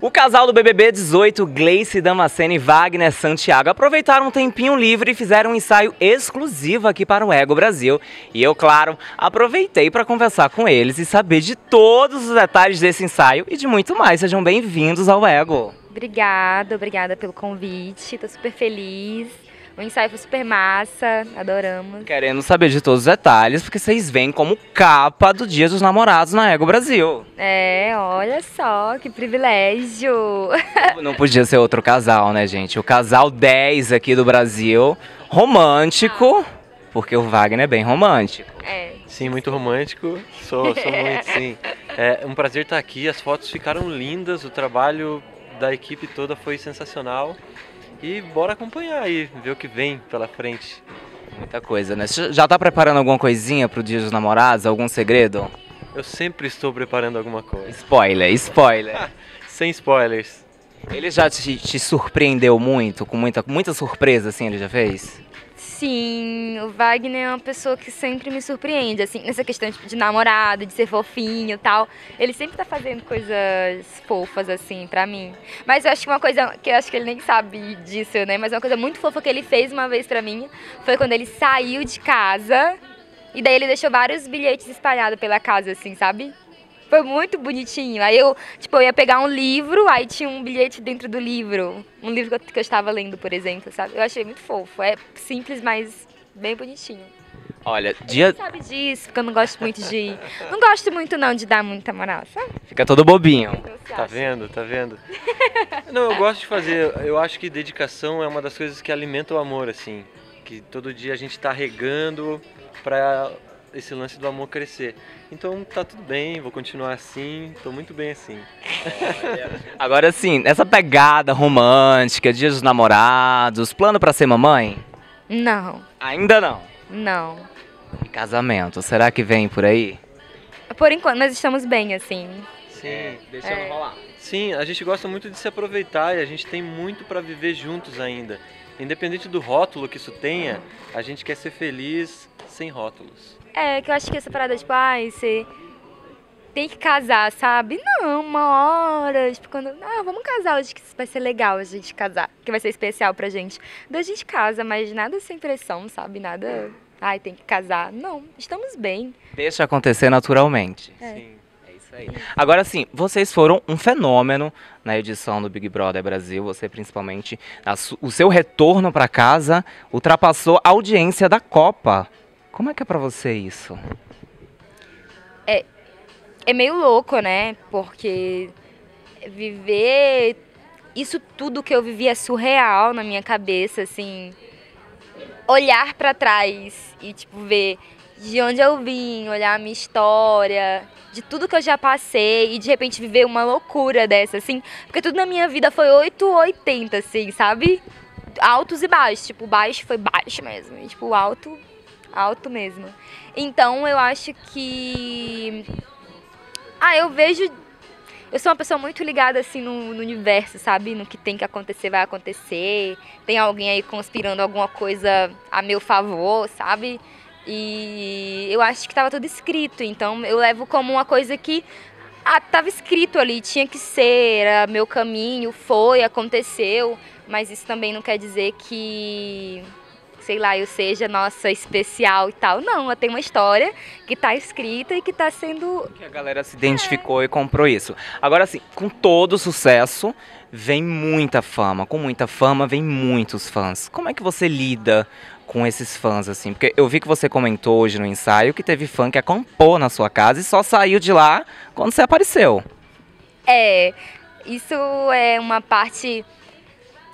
O casal do BBB 18, Gleice Damascene e Wagner Santiago, aproveitaram um tempinho livre e fizeram um ensaio exclusivo aqui para o Ego Brasil. E eu, claro, aproveitei para conversar com eles e saber de todos os detalhes desse ensaio e de muito mais. Sejam bem-vindos ao Ego. Obrigada, obrigada pelo convite. Tô super feliz. O ensaio foi super massa, adoramos. Querendo saber de todos os detalhes, porque vocês vêm como capa do Dia dos Namorados na Ego Brasil. É, olha só, que privilégio. Não podia ser outro casal, né, gente? O casal 10 aqui do Brasil, romântico, porque o Wagner é bem romântico. É. Sim, muito romântico. Sou, sou muito, sim. É um prazer estar aqui. As fotos ficaram lindas, o trabalho da equipe toda foi sensacional. E bora acompanhar aí, ver o que vem pela frente. Muita coisa, né? Já tá preparando alguma coisinha pro Dia dos Namorados? Algum segredo? Eu sempre estou preparando alguma coisa. Spoiler, spoiler. Sem spoilers. ele já te, te, surpreendeu muito? Com muita, muita surpresa, assim, ele já fez? Sim, o Wagner é uma pessoa que sempre me surpreende, assim, nessa questão de, de namorado, de ser fofinho e tal. Ele sempre tá fazendo coisas fofas, assim, pra mim. Mas eu acho que uma coisa que eu acho que ele nem sabe disso, né? Mas uma coisa muito fofa que ele fez uma vez pra mim foi quando ele saiu de casa e daí ele deixou vários bilhetes espalhados pela casa, assim, sabe? Foi muito bonitinho. Aí eu, tipo, eu ia pegar um livro, aí tinha um bilhete dentro do livro. Um livro que eu, que eu estava lendo, por exemplo, sabe? Eu achei muito fofo. É simples, mas bem bonitinho. Olha, dia. Sabe disso, porque eu não gosto muito de. Não gosto muito não de dar muita moral, sabe? Fica todo bobinho. Então, Tá vendo? Tá vendo? Não, eu gosto de fazer. Eu acho que dedicação é uma das coisas que alimenta o amor, assim. Que todo dia a gente tá regando pra esse lance do amor crescer. Então tá tudo bem, vou continuar assim, tô muito bem assim. Agora sim, essa pegada romântica, dia dos namorados, plano pra ser mamãe? Não, Ainda não. não. E casamento, será que vem por aí? Por enquanto, nós estamos bem, assim. Sim. Deixa É. rolar. Sim, a gente gosta muito de se aproveitar e a gente tem muito pra viver juntos ainda. Independente do rótulo que isso tenha, a gente quer ser feliz sem rótulos. É, que eu acho que essa parada, tipo, ai, você tem que casar, sabe? Não, uma hora, tipo, quando. Ah, vamos casar hoje que vai ser legal a gente casar, que vai ser especial pra gente. Daí a gente casa, mas nada sem pressão, sabe? Nada. Ai, tem que casar. Não, estamos bem. Deixa acontecer naturalmente. É. Sim. É isso aí. Agora sim, vocês foram um fenômeno na edição do Big Brother Brasil. Você principalmente, a su- o seu retorno pra casa ultrapassou a audiência da Copa. Como é que é pra você isso? É meio louco, né? Porque viver isso tudo que eu vivi é surreal na minha cabeça, assim. Olhar pra trás e, tipo, ver de onde eu vim, olhar a minha história, de tudo que eu já passei e de repente viver uma loucura dessa, assim. Porque tudo na minha vida foi 8 ou 80, assim, sabe? Altos e baixos. Tipo, baixo foi baixo mesmo. E, tipo, alto, alto mesmo. Então eu acho que. Ah, eu vejo. Eu sou uma pessoa muito ligada assim no, no universo, sabe? No que tem que acontecer, vai acontecer. Tem alguém aí conspirando alguma coisa a meu favor, sabe? E eu acho que tava tudo escrito. Então eu levo como uma coisa que. Ah, tava escrito ali, tinha que ser, era meu caminho, foi, aconteceu. Mas isso também não quer dizer que sei lá, eu seja nossa especial e tal. Não, eu tenho uma história que tá escrita e que tá sendo. Que a galera se identificou e comprou isso. Agora sim, com todo sucesso, vem muita fama. Com muita fama, vem muitos fãs. Como é que você lida com esses fãs, assim? Porque eu vi que você comentou hoje no ensaio que teve fã que acampou na sua casa e só saiu de lá quando você apareceu. É, isso é uma parte.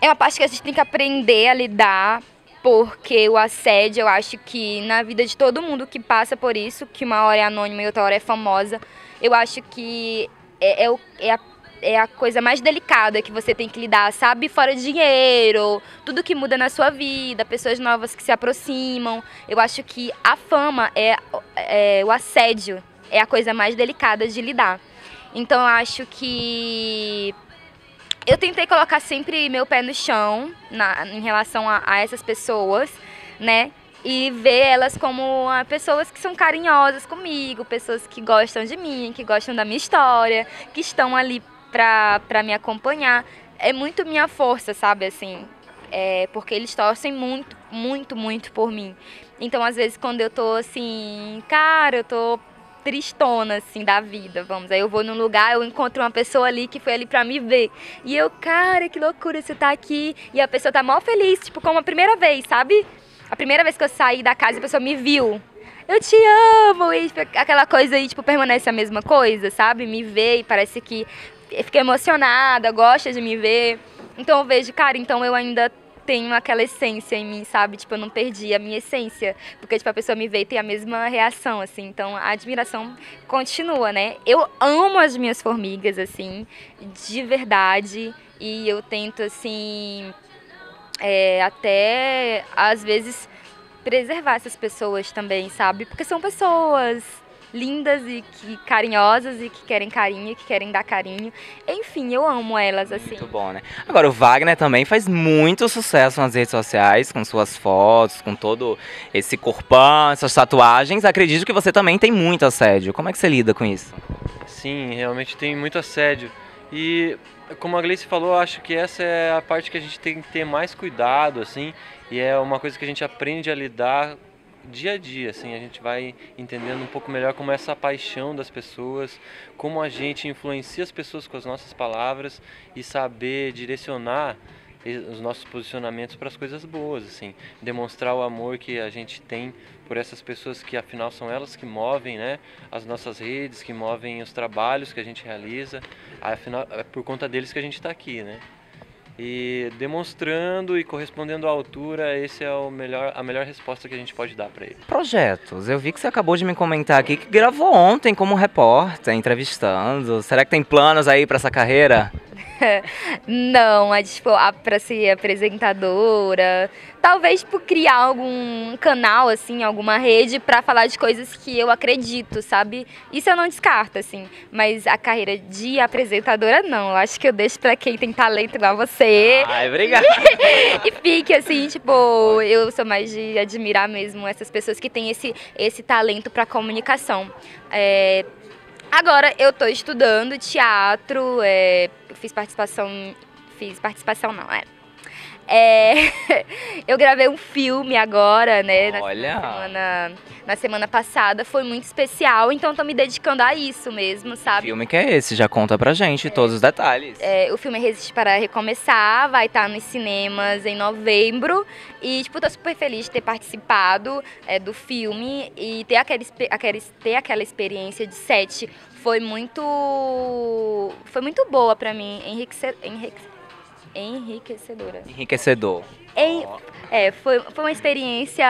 É uma parte que a gente tem que aprender a lidar, porque o assédio, eu acho que na vida de todo mundo que passa por isso, que uma hora é anônima e outra hora é famosa, eu acho que é, é, é a, é a coisa mais delicada que você tem que lidar, sabe? Fora dinheiro, tudo que muda na sua vida, pessoas novas que se aproximam. Eu acho que a fama é, é o assédio, é a coisa mais delicada de lidar. Então eu acho que eu tentei colocar sempre meu pé no chão na- em relação a, a essas pessoas, né? e ver elas como ah, pessoas que são carinhosas comigo, pessoas que gostam de mim, que gostam da minha história, que estão ali pra, pra me acompanhar. É muito minha força, sabe, assim, é, porque eles torcem muito, muito, muito por mim. Então, às vezes, quando eu tô assim, cara, eu tô tristona, assim, da vida, vamos. Aí eu vou num lugar, eu encontro uma pessoa ali que foi ali pra me ver. E eu, cara, que loucura, você tá aqui. E a pessoa tá mó feliz, tipo, como a primeira vez, sabe? A primeira vez que eu saí da casa, a pessoa me viu. Eu te amo! E tipo, aquela coisa aí, tipo, permanece a mesma coisa, sabe? Me vê e parece que fica emocionada, gosta de me ver. Então eu vejo, cara, então eu ainda tenho aquela essência em mim, sabe? Tipo, eu não perdi a minha essência. Porque, tipo, a pessoa me vê e tem a mesma reação, assim. Então, a admiração continua, né? Eu amo as minhas formigas, assim, de verdade. E eu tento, assim, é, até, às vezes, preservar essas pessoas também, sabe? Porque são pessoas lindas e que carinhosas e que querem carinho, e que querem dar carinho. Enfim, eu amo elas assim. Muito bom, né? Agora o Wagner também faz muito sucesso nas redes sociais com suas fotos, com todo esse corpão, essas tatuagens. Acredito que você também tem muito assédio. Como é que você lida com isso? Sim, realmente tem muito assédio. E como a Gleice falou, acho que essa é a parte que a gente tem que ter mais cuidado, assim, e é uma coisa que a gente aprende a lidar dia a dia, assim, a gente vai entendendo um pouco melhor como é essa paixão das pessoas, como a gente influencia as pessoas com as nossas palavras e saber direcionar os nossos posicionamentos para as coisas boas, assim, demonstrar o amor que a gente tem por essas pessoas que afinal são elas que movem, né, as nossas redes, que movem os trabalhos que a gente realiza, afinal é por conta deles que a gente está aqui, né? E demonstrando e correspondendo à altura, esse é o melhor, a melhor resposta que a gente pode dar para ele. Projetos. Eu vi que você acabou de me comentar aqui que gravou ontem como repórter, entrevistando. Será que tem planos aí para essa carreira? não, é tipo, para ser apresentadora. Talvez, tipo, criar algum canal, assim, alguma rede para falar de coisas que eu acredito, sabe? Isso eu não descarto, assim. Mas a carreira de apresentadora, não. Eu acho que eu deixo para quem tem talento igual você. Ai, obrigada. e fique, assim, tipo, eu sou mais de admirar mesmo essas pessoas que têm esse, esse talento para comunicação. É, Agora eu tô estudando teatro, é, fiz participação. Fiz participação não, é. É, eu gravei um filme agora, né? Olha. Na semana, na semana passada. Foi muito especial, então tô me dedicando a isso mesmo, sabe? Que filme que é esse? Já conta pra gente é, todos os detalhes. É, o filme Resiste para Recomeçar, vai estar tá nos cinemas em novembro. E, tipo, tô super feliz de ter participado é, do filme e ter aquela, aquela, ter aquela experiência de set foi muito. Foi muito boa pra mim. Enriquecedor. Enrique, enriquecedora. Enriquecedor. Em, é, foi, foi uma experiência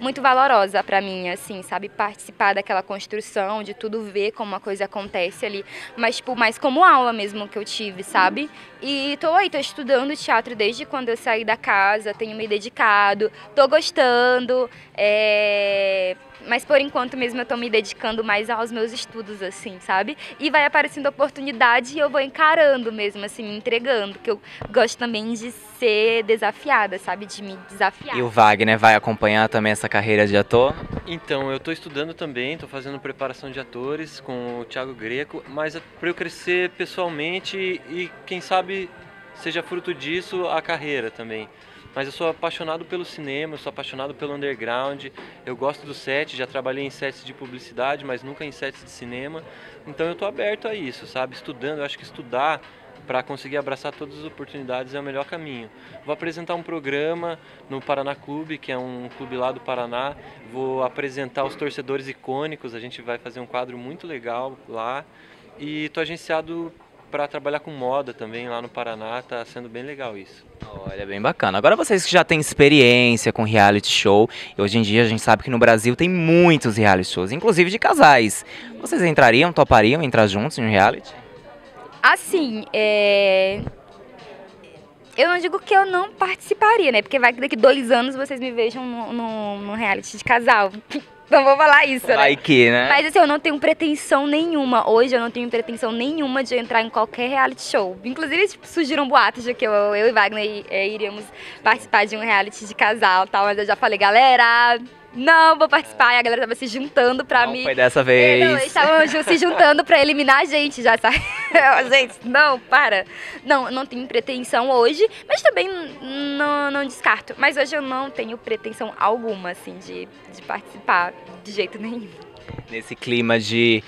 muito valorosa para mim, assim, sabe? Participar daquela construção, de tudo ver como uma coisa acontece ali. Mas, tipo, mais como aula mesmo que eu tive, sabe? E tô aí, tô estudando teatro desde quando eu saí da casa, tenho me dedicado, tô gostando. É mas por enquanto mesmo eu tô me dedicando mais aos meus estudos, assim, sabe? E vai aparecendo oportunidade e eu vou encarando mesmo, assim, me entregando, que eu gosto também de ser desafiada, sabe? De me desafiar. E o Wagner vai acompanhar também essa carreira de ator? Então, eu tô estudando também, tô fazendo preparação de atores com o Thiago Greco, mas é para eu crescer pessoalmente e quem sabe seja fruto disso a carreira também mas eu sou apaixonado pelo cinema, eu sou apaixonado pelo underground, eu gosto do set, já trabalhei em sets de publicidade, mas nunca em sets de cinema, então eu estou aberto a isso, sabe? Estudando, eu acho que estudar para conseguir abraçar todas as oportunidades é o melhor caminho. Vou apresentar um programa no Paraná Clube, que é um clube lá do Paraná. Vou apresentar os torcedores icônicos, a gente vai fazer um quadro muito legal lá. E estou agenciado para trabalhar com moda também lá no Paraná, tá sendo bem legal isso. Olha, bem bacana. Agora vocês que já têm experiência com reality show, e hoje em dia a gente sabe que no Brasil tem muitos reality shows, inclusive de casais. Vocês entrariam, topariam entrar juntos em um reality? Assim, é... Eu não digo que eu não participaria, né? Porque vai que daqui dois anos vocês me vejam no reality de casal. Não vou falar isso, né? Vai que, né? Mas assim, eu não tenho pretensão nenhuma. Hoje eu não tenho pretensão nenhuma de entrar em qualquer reality show. Inclusive, tipo, surgiram boatos de que eu, eu e Wagner eh, iríamos participar de um reality de casal e tal. Mas eu já falei, galera, não vou participar. E a galera tava se juntando pra não mim. foi dessa É, vez. Não, eles estavam se juntando pra eliminar a gente já, sabe? gente, não, para. Não, não tenho pretensão hoje, mas também não, não descarto. Mas hoje eu não tenho pretensão alguma, assim, de, de participar de jeito nenhum. Nesse clima de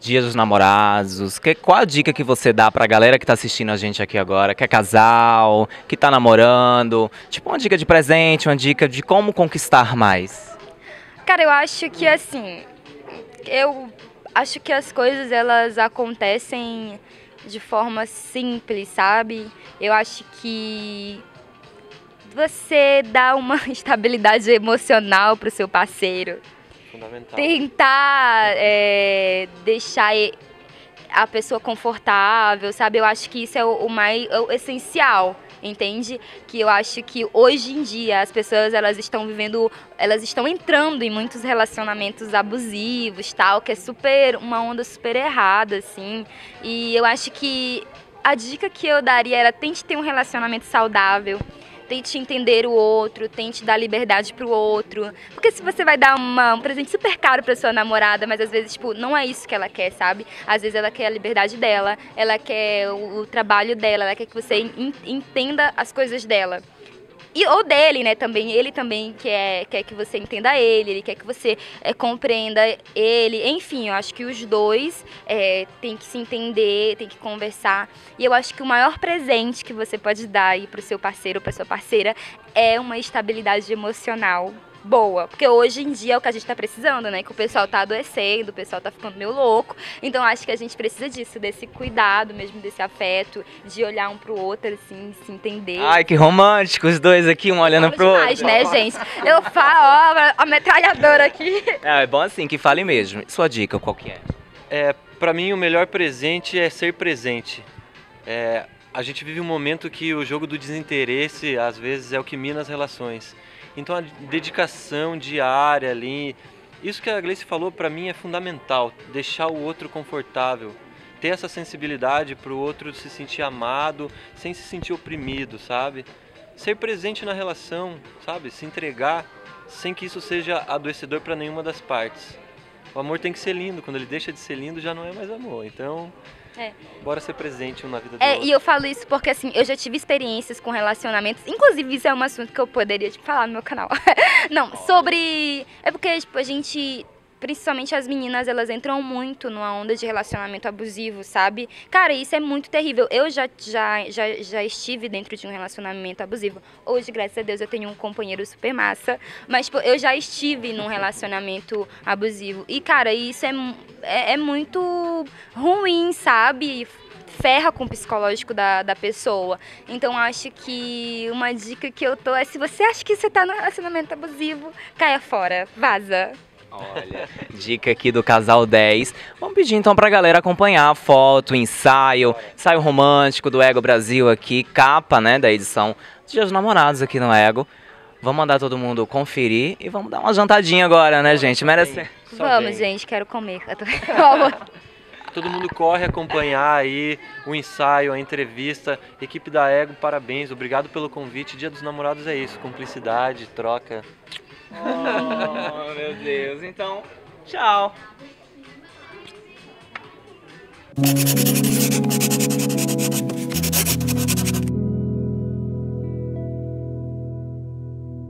Dia dos Namorados, que, qual a dica que você dá pra galera que tá assistindo a gente aqui agora, que é casal, que tá namorando? Tipo, uma dica de presente, uma dica de como conquistar mais. Cara, eu acho que assim, eu acho que as coisas elas acontecem de forma simples, sabe? Eu acho que você dá uma estabilidade emocional pro seu parceiro, Fundamental. tentar é, deixar a pessoa confortável, sabe? Eu acho que isso é o, o mais o essencial, entende? Que eu acho que hoje em dia as pessoas elas estão vivendo, elas estão entrando em muitos relacionamentos abusivos, tal, que é super uma onda super errada, assim. E eu acho que a dica que eu daria era tente ter um relacionamento saudável. Tente entender o outro, tente dar liberdade pro outro. Porque se você vai dar uma- um presente super caro pra sua namorada, mas às vezes, tipo, não é isso que ela quer, sabe? Às vezes ela quer a liberdade dela, ela quer o, o trabalho dela, ela quer que você en- entenda as coisas dela. E, ou dele, né, também. Ele também quer, quer que você entenda ele, ele quer que você é, compreenda ele. Enfim, eu acho que os dois é, têm que se entender, têm que conversar. E eu acho que o maior presente que você pode dar aí pro seu parceiro ou pra sua parceira é uma estabilidade emocional boa. Porque hoje em dia é o que a gente tá precisando, né? Que o pessoal tá adoecendo, o pessoal tá ficando meio louco. Então acho que a gente precisa disso, desse cuidado mesmo, desse afeto, de olhar um pro outro, assim, se entender. Ai, que romântico, os dois aqui, um olhando pro outro. demais, né, gente? Eu falo, ó, a metralhadora aqui. É, é bom assim, que fale mesmo. Sua dica, qual que é? É, para mim o melhor presente é ser presente. É, a gente vive um momento que o jogo do desinteresse às vezes é o que mina as relações. Então a dedicação diária ali, isso que a Gleice falou para mim é fundamental, deixar o outro confortável, ter essa sensibilidade para o outro se sentir amado, sem se sentir oprimido, sabe? Ser presente na relação, sabe? Se entregar sem que isso seja adoecedor para nenhuma das partes. O amor tem que ser lindo, quando ele deixa de ser lindo já não é mais amor. Então, É. bora ser presente um na vida do É, outro. e eu falo isso porque, assim, eu já tive experiências com relacionamentos. Inclusive, isso é um assunto que eu poderia tipo, falar no meu canal. Não, sobre. É porque, tipo, a gente. Principalmente as meninas, elas entram muito numa onda de relacionamento abusivo, sabe? Cara, isso é muito terrível. Eu já, já, já, já estive dentro de um relacionamento abusivo. Hoje, graças a Deus, eu tenho um companheiro super massa. Mas, tipo, eu já estive num relacionamento abusivo. E, cara, isso é, é, é muito ruim, sabe? ferra com o psicológico da, da pessoa. Então acho que uma dica que eu tô é se você acha que você tá num relacionamento abusivo, caia fora, vaza. Olha, dica aqui do Casal 10. Vamos pedir então pra galera acompanhar a foto, ensaio, ensaio romântico do Ego Brasil aqui, capa, né, da edição dos Dias dos Namorados aqui no Ego. Vamos mandar todo mundo conferir e vamos dar uma jantadinha agora, né, gente? Merece. Só Vamos, vem. gente, quero comer. Todo mundo corre acompanhar aí o ensaio, a entrevista. Equipe da Ego, parabéns, obrigado pelo convite. Dia dos Namorados é isso, cumplicidade, troca. Oh, meu Deus. Então, tchau.